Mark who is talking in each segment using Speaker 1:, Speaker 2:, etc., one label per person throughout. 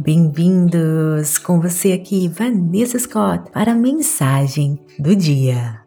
Speaker 1: Bem-vindos com você aqui, Vanessa Scott, para a mensagem do dia.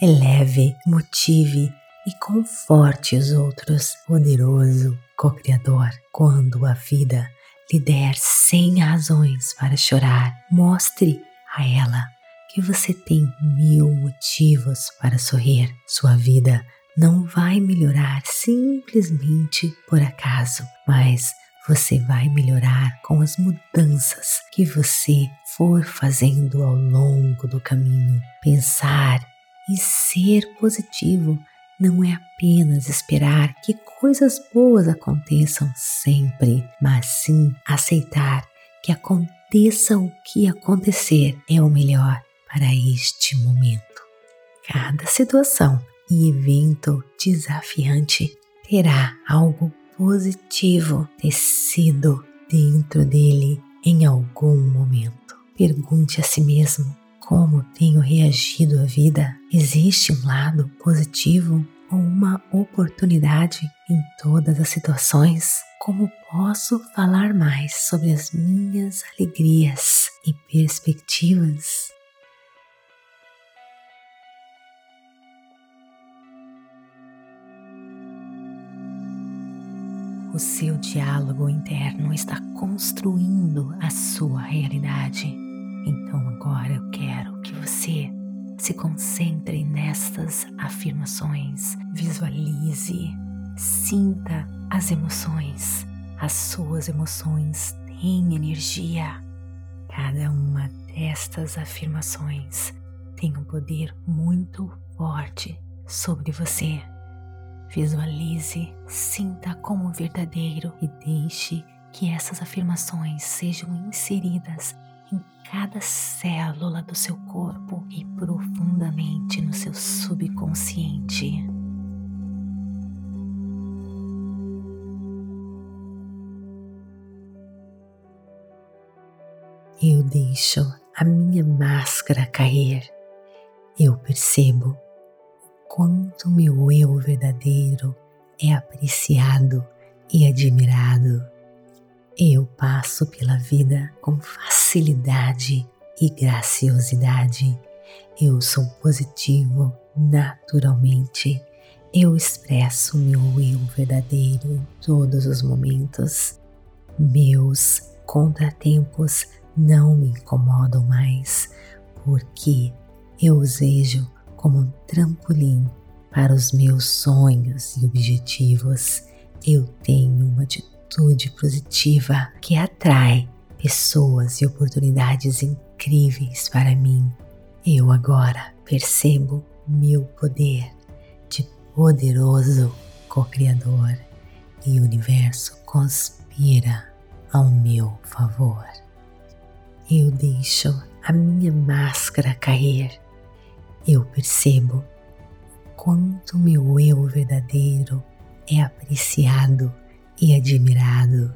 Speaker 1: Eleve, motive e conforte os outros, poderoso co-criador. Quando a vida lhe der sem razões para chorar, mostre a ela que você tem mil motivos para sorrir. Sua vida não vai melhorar simplesmente por acaso, mas você vai melhorar com as mudanças que você for fazendo ao longo do caminho. Pensar e ser positivo não é apenas esperar que coisas boas aconteçam sempre, mas sim aceitar que aconteça o que acontecer é o melhor para este momento. Cada situação e evento desafiante terá algo positivo tecido dentro dele em algum momento. Pergunte a si mesmo como tenho reagido à vida. Existe um lado positivo ou uma oportunidade em todas as situações? Como posso falar mais sobre as minhas alegrias e perspectivas? O seu diálogo interno está construindo a sua realidade. Então agora eu quero que você se concentre nestas afirmações, visualize, sinta as emoções. As suas emoções têm energia. Cada uma destas afirmações tem um poder muito forte sobre você. Visualize, sinta como verdadeiro e deixe que essas afirmações sejam inseridas em cada célula do seu corpo e profundamente no seu subconsciente. Eu deixo a minha máscara cair. Eu percebo quanto meu eu verdadeiro é apreciado e admirado. Eu passo pela vida com facilidade e graciosidade. Eu sou positivo naturalmente. Eu expresso meu eu verdadeiro em todos os momentos. Meus contratempos não me incomodam mais, porque eu os vejo como um trampolim para os meus sonhos e objetivos. Eu tenho uma atitude positiva que atrai pessoas e oportunidades incríveis para mim. Eu agora percebo meu poder de poderoso co-criador e o universo conspira ao meu favor. Eu deixo a minha máscara cair eu percebo quanto meu eu verdadeiro é apreciado e admirado.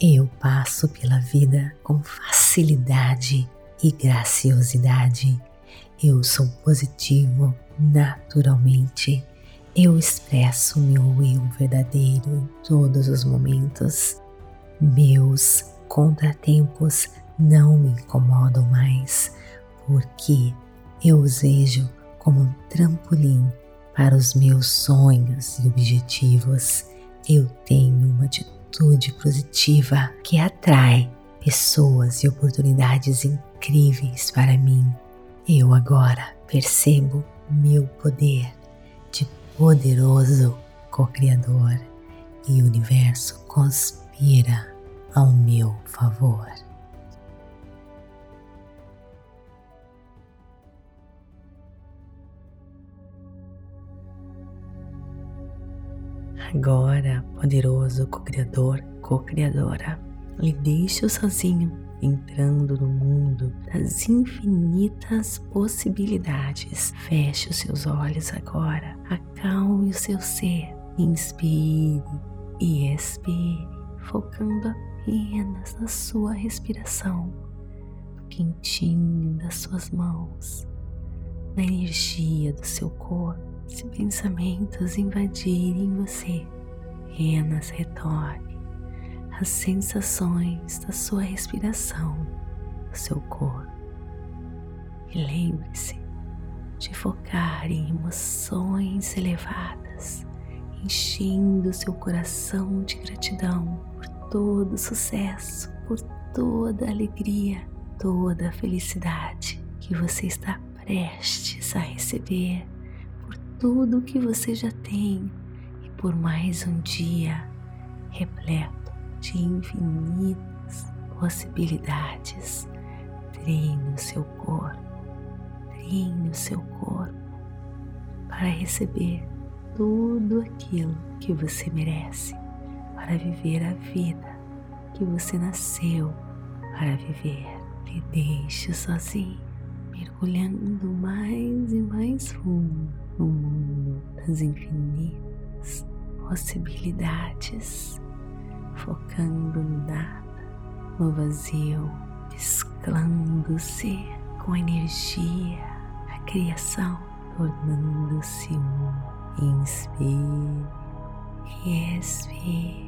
Speaker 1: Eu passo pela vida com facilidade e graciosidade. Eu sou positivo naturalmente. Eu expresso meu eu verdadeiro em todos os momentos. Meus contratempos não me incomodam mais, porque eu os vejo como um trampolim para os meus sonhos e objetivos. Eu tenho uma atitude positiva que atrai pessoas e oportunidades incríveis para mim. Eu agora percebo meu poder de poderoso co-criador e o universo conspira ao meu favor. Agora, poderoso co-criador, co-criadora, lhe deixo sozinho, entrando no mundo das infinitas possibilidades. Feche os seus olhos agora, acalme o seu ser, inspire e expire, focando apenas na sua respiração, no quentinho das suas mãos, na energia do seu corpo se pensamentos invadirem você, apenas retorne as sensações da sua respiração, do seu corpo. E lembre-se de focar em emoções elevadas, enchendo seu coração de gratidão por todo o sucesso, por toda alegria, toda a felicidade que você está prestes a receber, tudo que você já tem e por mais um dia repleto de infinitas possibilidades. Treine o seu corpo, treine o seu corpo para receber tudo aquilo que você merece, para viver a vida que você nasceu para viver. Me deixe sozinho, mergulhando mais e mais fundo no mundo das infinitas possibilidades, focando no nada, no vazio, mesclando-se com a energia, a criação, tornando-se um. Inspire e expire.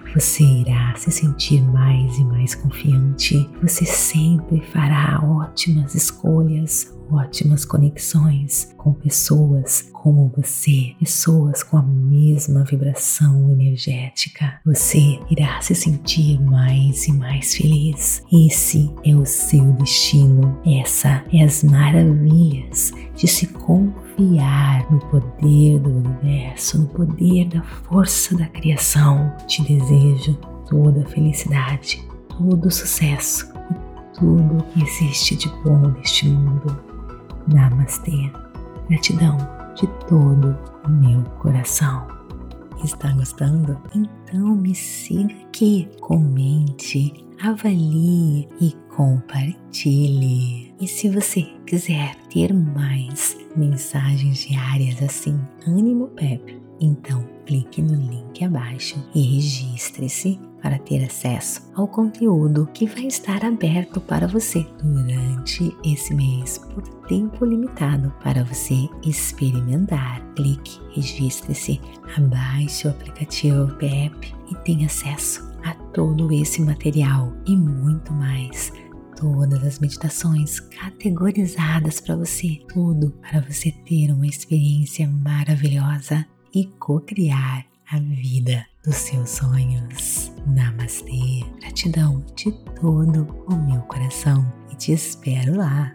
Speaker 1: você irá se sentir mais e mais confiante. Você sempre fará ótimas escolhas, ótimas conexões com pessoas como você, pessoas com a mesma vibração energética. Você irá se sentir mais e mais feliz. Esse é o seu destino. Essa é as maravilhas de se confiar no poder do universo, no poder da força da criação. Te desejo toda a felicidade, todo o sucesso e tudo que existe de bom neste mundo. Namastê. Gratidão de todo o meu coração. Está gostando? Então me siga aqui, comente, avalie e compartilhe. E se você quiser ter mais mensagens diárias assim, ânimo Pepe, então clique no link abaixo e registre-se para ter acesso ao conteúdo que vai estar aberto para você durante esse mês por tempo limitado para você experimentar. Clique, registre-se, abaixe o aplicativo PEP e tenha acesso a todo esse material e muito mais todas as meditações categorizadas para você, tudo para você ter uma experiência maravilhosa e co-criar a vida dos seus sonhos. Namastê. Gratidão de todo o meu coração e te espero lá